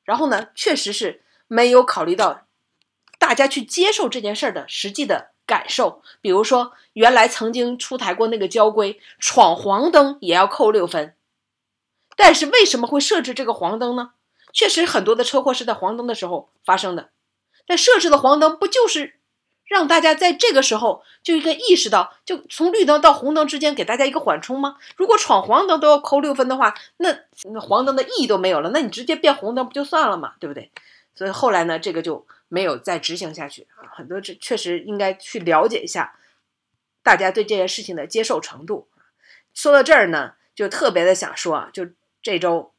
然后呢，确实是没有考虑到大家去接受这件事儿的实际的感受。比如说，原来曾经出台过那个交规，闯黄灯也要扣六分。但是为什么会设置这个黄灯呢？确实，很多的车祸是在黄灯的时候发生的。但设置的黄灯不就是？让大家在这个时候就应该意识到，就从绿灯到红灯之间给大家一个缓冲吗？如果闯黄灯都要扣六分的话，那那黄灯的意义都没有了。那你直接变红灯不就算了嘛，对不对？所以后来呢，这个就没有再执行下去啊。很多这确实应该去了解一下，大家对这件事情的接受程度。说到这儿呢，就特别的想说啊，就这周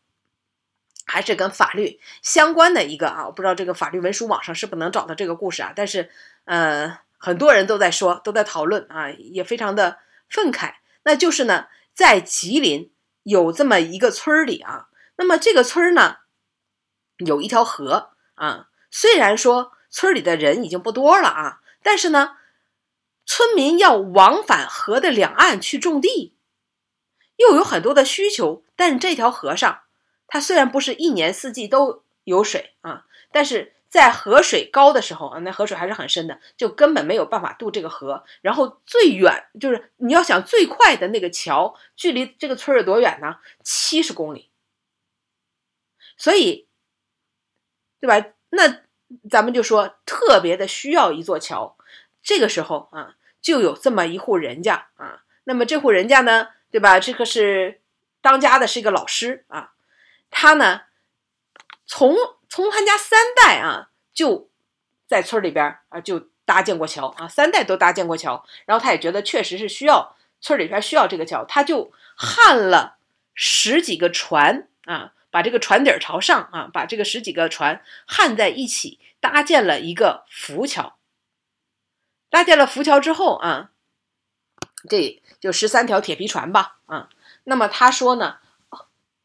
还是跟法律相关的一个啊，我不知道这个法律文书网上是不是能找到这个故事啊，但是。呃，很多人都在说，都在讨论啊，也非常的愤慨。那就是呢，在吉林有这么一个村儿里啊，那么这个村儿呢，有一条河啊。虽然说村里的人已经不多了啊，但是呢，村民要往返河的两岸去种地，又有很多的需求。但这条河上，它虽然不是一年四季都有水啊，但是。在河水高的时候啊，那河水还是很深的，就根本没有办法渡这个河。然后最远就是你要想最快的那个桥，距离这个村有多远呢？七十公里。所以，对吧？那咱们就说特别的需要一座桥。这个时候啊，就有这么一户人家啊。那么这户人家呢，对吧？这个是当家的是一个老师啊，他呢从。从他家三代啊，就在村里边啊，就搭建过桥啊，三代都搭建过桥。然后他也觉得确实是需要村里边需要这个桥，他就焊了十几个船啊，把这个船底儿朝上啊，把这个十几个船焊在一起，搭建了一个浮桥。搭建了浮桥之后啊，这就十三条铁皮船吧啊。那么他说呢，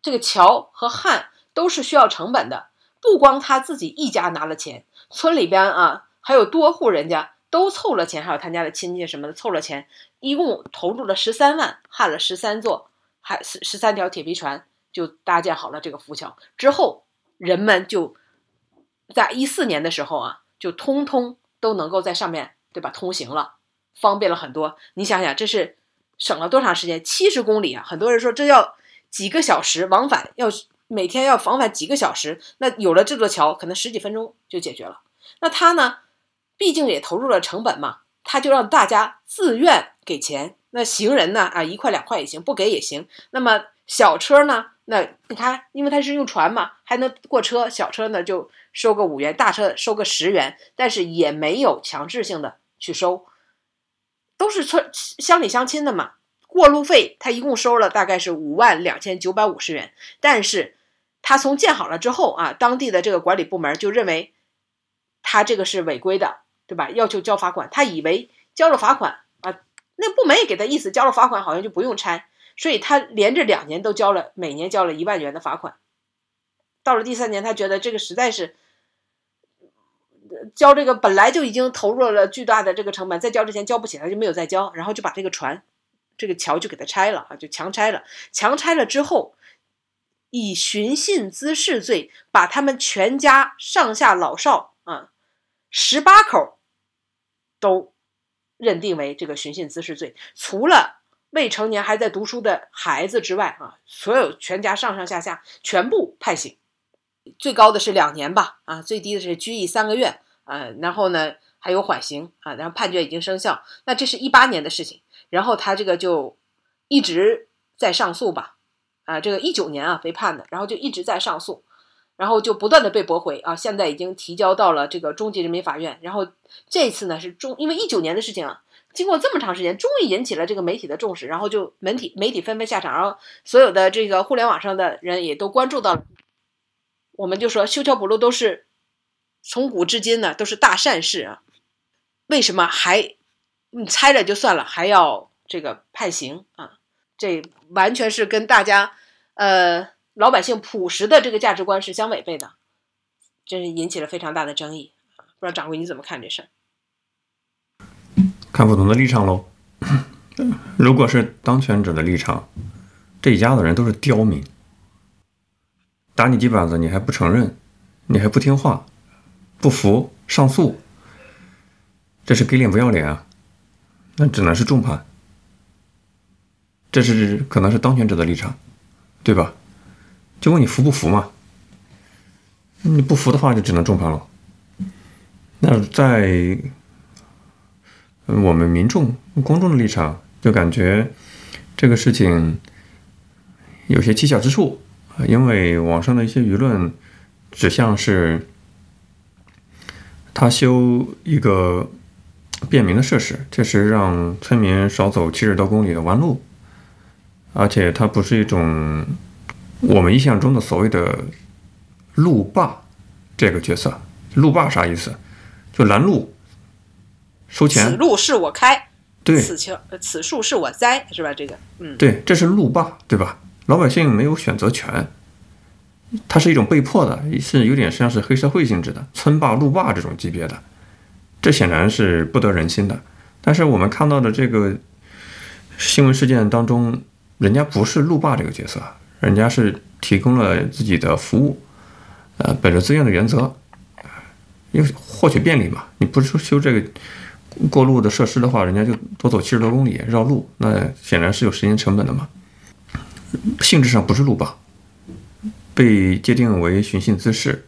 这个桥和焊都是需要成本的，不光他自己一家拿了钱，村里边啊还有多户人家都凑了钱，还有他家的亲戚什么的凑了钱，一共投入了十三万，焊了十三座，还十十三条铁皮船，就搭建好了这个浮桥。之后，人们就在一四年的时候啊，就通通都能够在上面。对吧？通行了，方便了很多。你想想，这是省了多长时间？七十公里啊！很多人说这要几个小时往返，要每天要往返几个小时。那有了这座桥，可能十几分钟就解决了。那他呢？毕竟也投入了成本嘛，他就让大家自愿给钱。那行人呢？啊，一块两块也行，不给也行。那么小车呢？那你看，因为它是用船嘛，还能过车。小车呢就收个五元，大车收个十元，但是也没有强制性的。去收，都是村乡里乡亲的嘛。过路费他一共收了大概是五万两千九百五十元，但是他从建好了之后啊，当地的这个管理部门就认为他这个是违规的，对吧？要求交罚款。他以为交了罚款啊，那部门也给他意思，交了罚款好像就不用拆，所以他连着两年都交了，每年交了一万元的罚款。到了第三年，他觉得这个实在是。交这个本来就已经投入了巨大的这个成本，再交之前交不起来就没有再交，然后就把这个船、这个桥就给它拆了啊，就强拆了。强拆了之后，以寻衅滋事罪把他们全家上下老少啊十八口都认定为这个寻衅滋事罪，除了未成年还在读书的孩子之外啊，所有全家上上下下全部判刑。最高的是两年吧，啊，最低的是拘役三个月，啊，然后呢还有缓刑啊，然后判决已经生效。那这是一八年的事情，然后他这个就一直在上诉吧，啊，这个一九年啊被判的，然后就一直在上诉，然后就不断的被驳回啊，现在已经提交到了这个中级人民法院，然后这次呢是中，因为一九年的事情啊，经过这么长时间，终于引起了这个媒体的重视，然后就媒体媒体纷纷下场，然后所有的这个互联网上的人也都关注到了。我们就说修桥补路都是从古至今呢，都是大善事啊。为什么还你拆了就算了，还要这个判刑啊？这完全是跟大家呃老百姓朴实的这个价值观是相违背的，真是引起了非常大的争议。不知道掌柜你怎么看这事儿？看不同的立场喽。如果是当权者的立场，这一家子人都是刁民。打你几板子，你还不承认，你还不听话，不服上诉，这是给脸不要脸啊！那只能是重判。这是可能是当权者的立场，对吧？就问你服不服嘛？你不服的话，就只能重判了。那在我们民众公众的立场，就感觉这个事情有些蹊跷之处。因为网上的一些舆论指向是，他修一个便民的设施，确实让村民少走七十多公里的弯路，而且它不是一种我们印象中的所谓的路霸这个角色。路霸啥意思？就拦路收钱。此路是我开，对，此情此树是我栽，是吧？这个，嗯，对，这是路霸，对吧？老百姓没有选择权，它是一种被迫的，是有点像是黑社会性质的村霸、路霸这种级别的，这显然是不得人心的。但是我们看到的这个新闻事件当中，人家不是路霸这个角色，人家是提供了自己的服务，呃，本着自愿的原则，因为获取便利嘛。你不是修这个过路的设施的话，人家就多走七十多公里绕路，那显然是有时间成本的嘛。性质上不是路霸，被界定为寻衅滋事，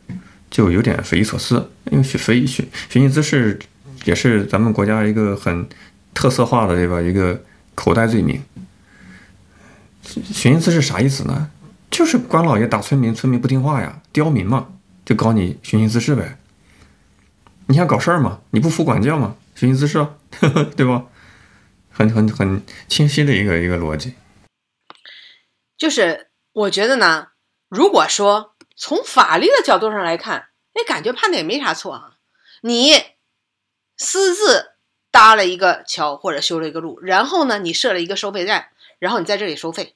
就有点匪夷所思。因为寻匪寻寻衅滋事也是咱们国家一个很特色化的对吧一个口袋罪名。寻衅滋事啥意思呢？就是官老爷打村民，村民不听话呀，刁民嘛，就搞你寻衅滋事呗。你想搞事儿嘛？你不服管教嘛？寻衅滋事，对吧？很很很清晰的一个一个逻辑。就是我觉得呢，如果说从法律的角度上来看，那感觉判的也没啥错啊。你私自搭了一个桥或者修了一个路，然后呢，你设了一个收费站，然后你在这里收费，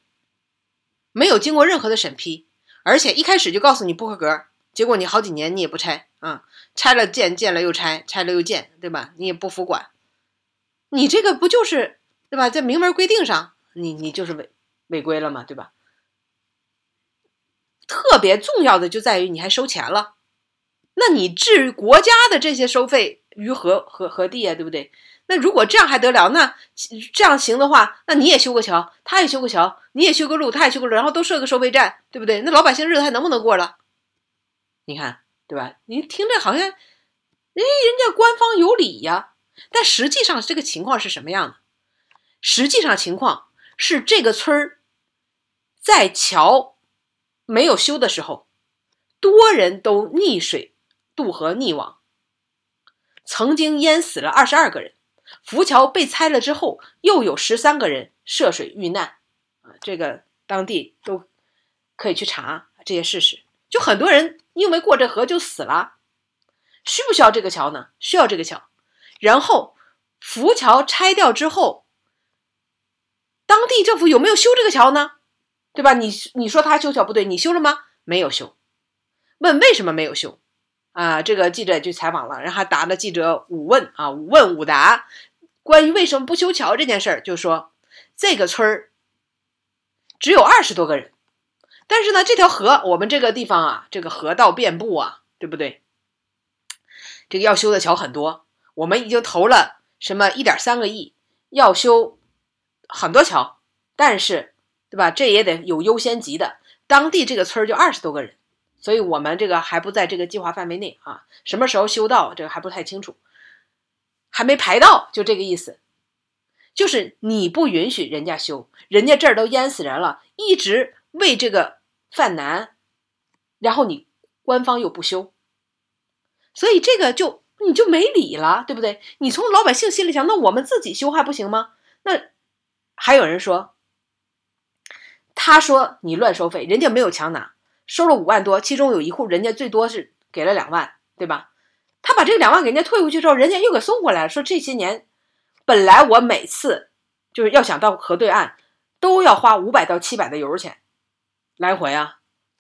没有经过任何的审批，而且一开始就告诉你不合格，结果你好几年你也不拆啊，拆了建，建了又拆，拆了又建，对吧？你也不服管，你这个不就是对吧？在明文规定上，你你就是违违规了嘛，对吧？特别重要的就在于你还收钱了，那你置国家的这些收费于何何何地啊？对不对？那如果这样还得了？那这样行的话，那你也修个桥，他也修个桥，你也修个路，他也修个路，然后都设个收费站，对不对？那老百姓日子还能不能过了？你看，对吧？你听着好像，哎，人家官方有理呀，但实际上这个情况是什么样的？实际上情况是这个村儿在桥。没有修的时候，多人都溺水渡河溺亡，曾经淹死了二十二个人。浮桥被拆了之后，又有十三个人涉水遇难。啊，这个当地都可以去查这些事实。就很多人因为过这河就死了，需不需要这个桥呢？需要这个桥。然后浮桥拆掉之后，当地政府有没有修这个桥呢？对吧？你你说他修桥不对，你修了吗？没有修。问为什么没有修？啊，这个记者也去采访了，然后答了记者五问啊，五问五答。关于为什么不修桥这件事儿，就说这个村儿只有二十多个人，但是呢，这条河我们这个地方啊，这个河道遍布啊，对不对？这个要修的桥很多，我们已经投了什么一点三个亿，要修很多桥，但是。对吧？这也得有优先级的。当地这个村儿就二十多个人，所以我们这个还不在这个计划范围内啊。什么时候修到这个还不太清楚，还没排到，就这个意思。就是你不允许人家修，人家这儿都淹死人了，一直为这个犯难，然后你官方又不修，所以这个就你就没理了，对不对？你从老百姓心里想，那我们自己修还不行吗？那还有人说。他说：“你乱收费，人家没有强拿，收了五万多，其中有一户人家最多是给了两万，对吧？他把这个两万给人家退回去之后，人家又给送回来了。说这些年，本来我每次就是要想到河对岸，都要花五百到七百的油钱来回啊。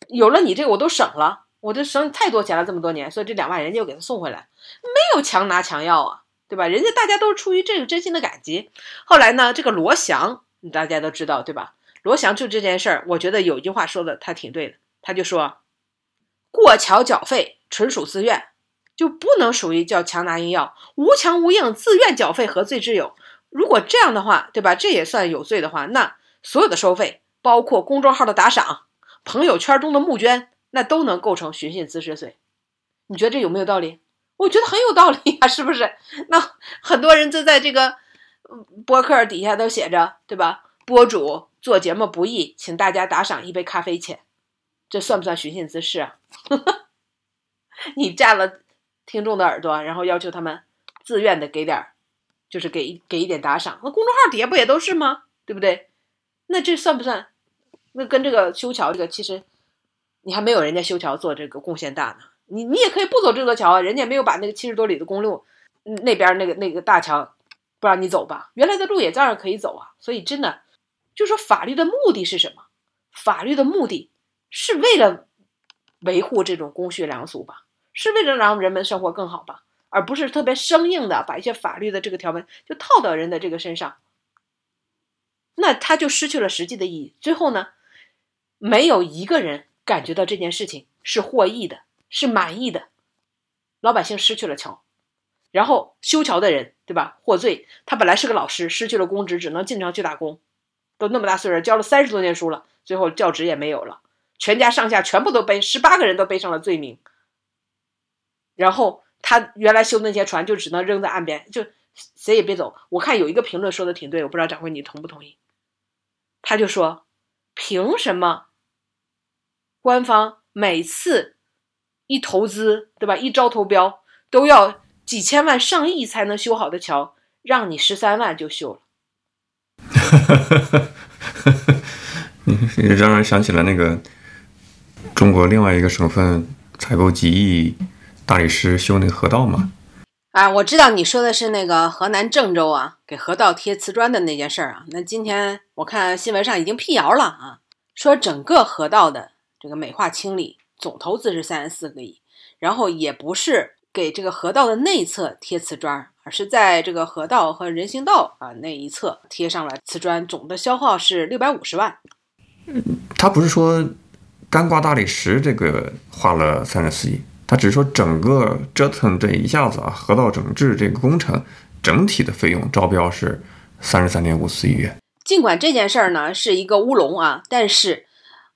有了你这个，我都省了，我都省太多钱了，这么多年，所以这两万人家又给他送回来，没有强拿强要啊，对吧？人家大家都是出于这个真心的感激。后来呢，这个罗翔大家都知道，对吧？”罗翔就这件事儿，我觉得有一句话说的他挺对的，他就说：“过桥缴费纯属自愿，就不能属于叫强拿硬要，无强无硬，自愿缴费何罪之有？如果这样的话，对吧？这也算有罪的话，那所有的收费，包括公众号的打赏、朋友圈中的募捐，那都能构成寻衅滋事罪。你觉得这有没有道理？我觉得很有道理呀，是不是？那很多人就在这个博客底下都写着，对吧？博主。”做节目不易，请大家打赏一杯咖啡钱，这算不算寻衅滋事啊？你占了听众的耳朵，然后要求他们自愿的给点儿，就是给给一点打赏。那公众号底下不也都是吗？对不对？那这算不算？那跟这个修桥这个，其实你还没有人家修桥做这个贡献大呢。你你也可以不走这座桥啊，人家没有把那个七十多里的公路那边那个那个大桥不让你走吧？原来的路也照样可以走啊。所以真的。就说法律的目的是什么？法律的目的是为了维护这种公序良俗吧，是为了让人们生活更好吧，而不是特别生硬的把一些法律的这个条文就套到人的这个身上，那他就失去了实际的意义。最后呢，没有一个人感觉到这件事情是获益的，是满意的，老百姓失去了桥，然后修桥的人对吧获罪？他本来是个老师，失去了公职，只能进城去打工。都那么大岁数，教了三十多年书了，最后教职也没有了，全家上下全部都背，十八个人都背上了罪名。然后他原来修那些船就只能扔在岸边，就谁也别走。我看有一个评论说的挺对，我不知道掌柜你同不同意？他就说，凭什么官方每次一投资，对吧？一招投标都要几千万、上亿才能修好的桥，让你十三万就修了。你让人想起了那个中国另外一个省份采购几亿大理石修那个河道嘛。啊，我知道你说的是那个河南郑州啊，给河道贴瓷砖的那件事儿啊。那今天我看新闻上已经辟谣了啊，说整个河道的这个美化清理总投资是三十四个亿，然后也不是给这个河道的内侧贴瓷砖，而是在这个河道和人行道啊那一侧贴上了瓷砖，总的消耗是六百五十万。嗯他不是说干挂大理石这个花了三十四亿。他只是说整个折腾这一下子啊，河道整治这个工程整体的费用招标是三十三点五四亿元。尽管这件事儿呢是一个乌龙啊，但是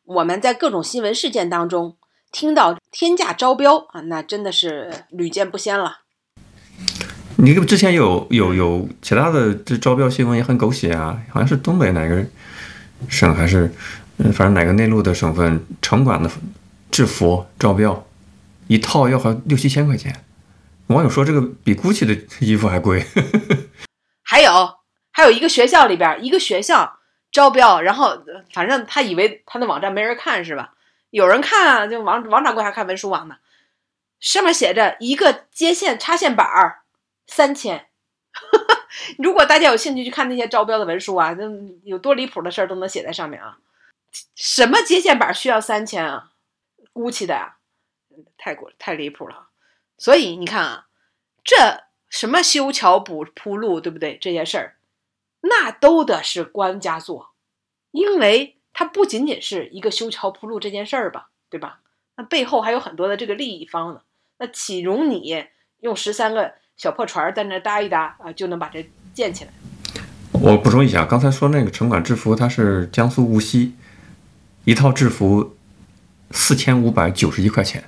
我们在各种新闻事件当中听到天价招标啊，那真的是屡见不鲜了。你这个之前有有有其他的这招标新闻也很狗血啊，好像是东北哪个省还是嗯，反正哪个内陆的省份城管的制服招标。一套要好六七千块钱，网友说这个比 GUCCI 的衣服还贵。还有还有一个学校里边，一个学校招标，然后反正他以为他的网站没人看是吧？有人看啊，就王王掌柜还看文书网呢，上面写着一个接线插线板儿三千。如果大家有兴趣去看那些招标的文书啊，那有多离谱的事儿都能写在上面啊。什么接线板需要三千啊？GUCCI 的呀？太过太离谱了，所以你看啊，这什么修桥补铺路，对不对？这些事儿，那都得是官家做，因为它不仅仅是一个修桥铺路这件事儿吧，对吧？那背后还有很多的这个利益方呢。那岂容你用十三个小破船在那搭一搭啊，就能把这建起来？我补充一下，刚才说那个城管制服，它是江苏无锡一套制服四千五百九十一块钱。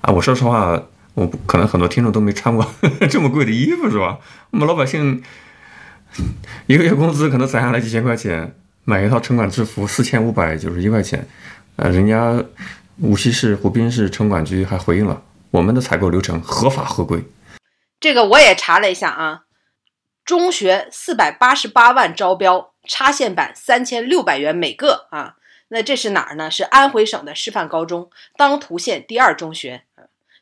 啊，我说实话，我可能很多听众都没穿过 这么贵的衣服，是吧？我们老百姓一个月工资可能攒下来几千块钱，买一套城管制服四千五百九十一块钱。呃，人家无锡市湖滨市城管局还回应了，我们的采购流程合法合规。这个我也查了一下啊，中学四百八十八万招标，插线板三千六百元每个啊。那这是哪儿呢？是安徽省的师范高中当涂县第二中学。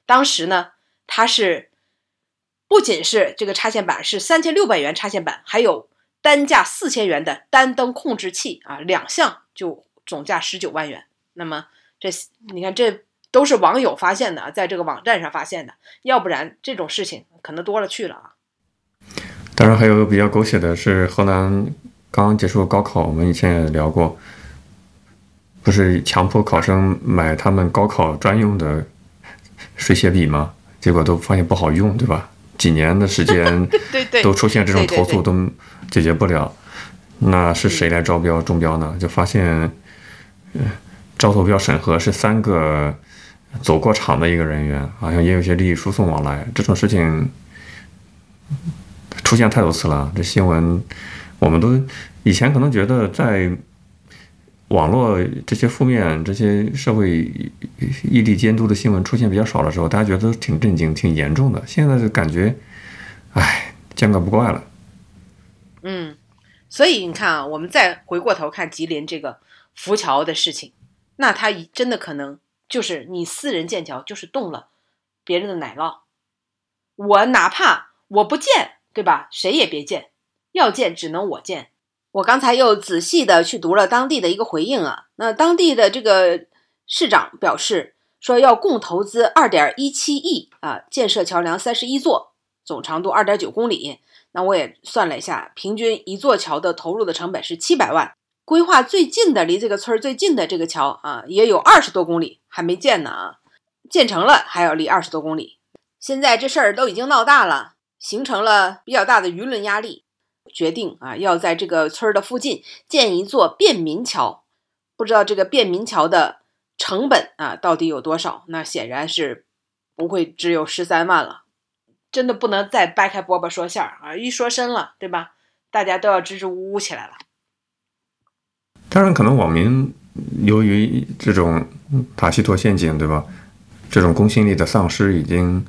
当时呢，它是不仅是这个插线板是三千六百元插线板，还有单价四千元的单灯控制器啊，两项就总价十九万元。那么这你看，这都是网友发现的啊，在这个网站上发现的，要不然这种事情可能多了去了啊。当然，还有比较狗血的是，河南刚刚结束高考，我们以前也聊过。不是强迫考生买他们高考专用的水写笔吗？结果都发现不好用，对吧？几年的时间，对对，都出现这种投诉都解决不了。那是谁来招标中标呢？就发现，招投标审核是三个走过场的一个人员，好像也有些利益输送往来。这种事情出现太多次了。这新闻我们都以前可能觉得在。网络这些负面、这些社会异地监督的新闻出现比较少的时候，大家觉得都挺震惊、挺严重的。现在就感觉，哎，见怪不怪了。嗯，所以你看啊，我们再回过头看吉林这个浮桥的事情，那它真的可能就是你私人建桥，就是动了别人的奶酪。我哪怕我不建，对吧？谁也别建，要建只能我建。我刚才又仔细的去读了当地的一个回应啊，那当地的这个市长表示说要共投资二点一七亿啊，建设桥梁三十一座，总长度二点九公里。那我也算了一下，平均一座桥的投入的成本是七百万。规划最近的离这个村儿最近的这个桥啊，也有二十多公里还没建呢啊，建成了还要离二十多公里。现在这事儿都已经闹大了，形成了比较大的舆论压力。决定啊，要在这个村儿的附近建一座便民桥，不知道这个便民桥的成本啊到底有多少？那显然是不会只有十三万了，真的不能再掰开饽饽说馅儿啊！一说深了，对吧？大家都要支支吾吾起来了。当然，可能网民由于这种塔西佗陷阱，对吧？这种公信力的丧失已经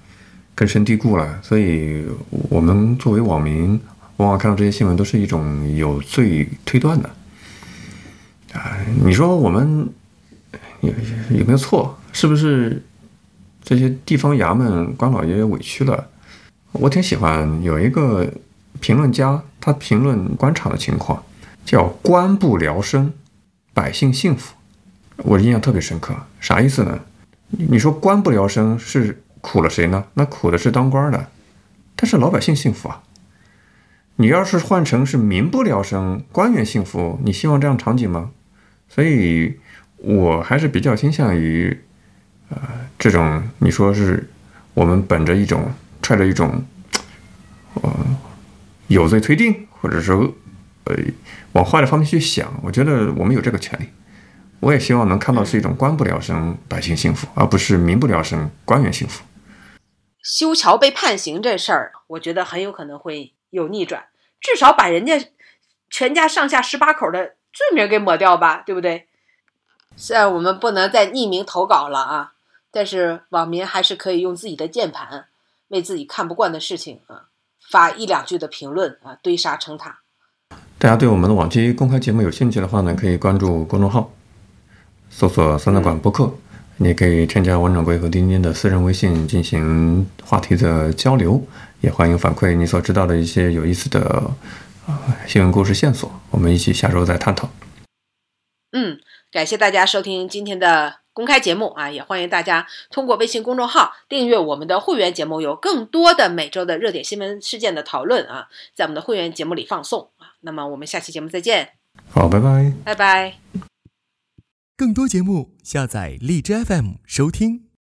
根深蒂固了，所以我们作为网民。往往看到这些新闻都是一种有罪推断的，啊，你说我们有有没有错？是不是这些地方衙门官老爷爷委屈了？我挺喜欢有一个评论家，他评论官场的情况，叫“官不聊生，百姓幸福”，我印象特别深刻。啥意思呢？你说官不聊生是苦了谁呢？那苦的是当官的，但是老百姓幸福啊。你要是换成是民不聊生，官员幸福，你希望这样场景吗？所以，我还是比较倾向于，呃，这种你说是我们本着一种揣着一种，呃，有罪推定，或者说，呃，往坏的方面去想，我觉得我们有这个权利。我也希望能看到是一种官不聊生，百姓幸福，而不是民不聊生，官员幸福。修桥被判刑这事儿，我觉得很有可能会。有逆转，至少把人家全家上下十八口的罪名给抹掉吧，对不对？虽然我们不能再匿名投稿了啊，但是网民还是可以用自己的键盘为自己看不惯的事情啊发一两句的评论啊，堆沙成塔。大家对我们的往期公开节目有兴趣的话呢，可以关注公众号，搜索“三大馆播客”，你可以添加王掌柜和丁丁的私人微信进行话题的交流。也欢迎反馈你所知道的一些有意思的啊新闻故事线索，我们一起下周再探讨。嗯，感谢大家收听今天的公开节目啊，也欢迎大家通过微信公众号订阅我们的会员节目，有更多的每周的热点新闻事件的讨论啊，在我们的会员节目里放送啊。那么我们下期节目再见。好，拜拜。拜拜。更多节目下载荔枝 FM 收听。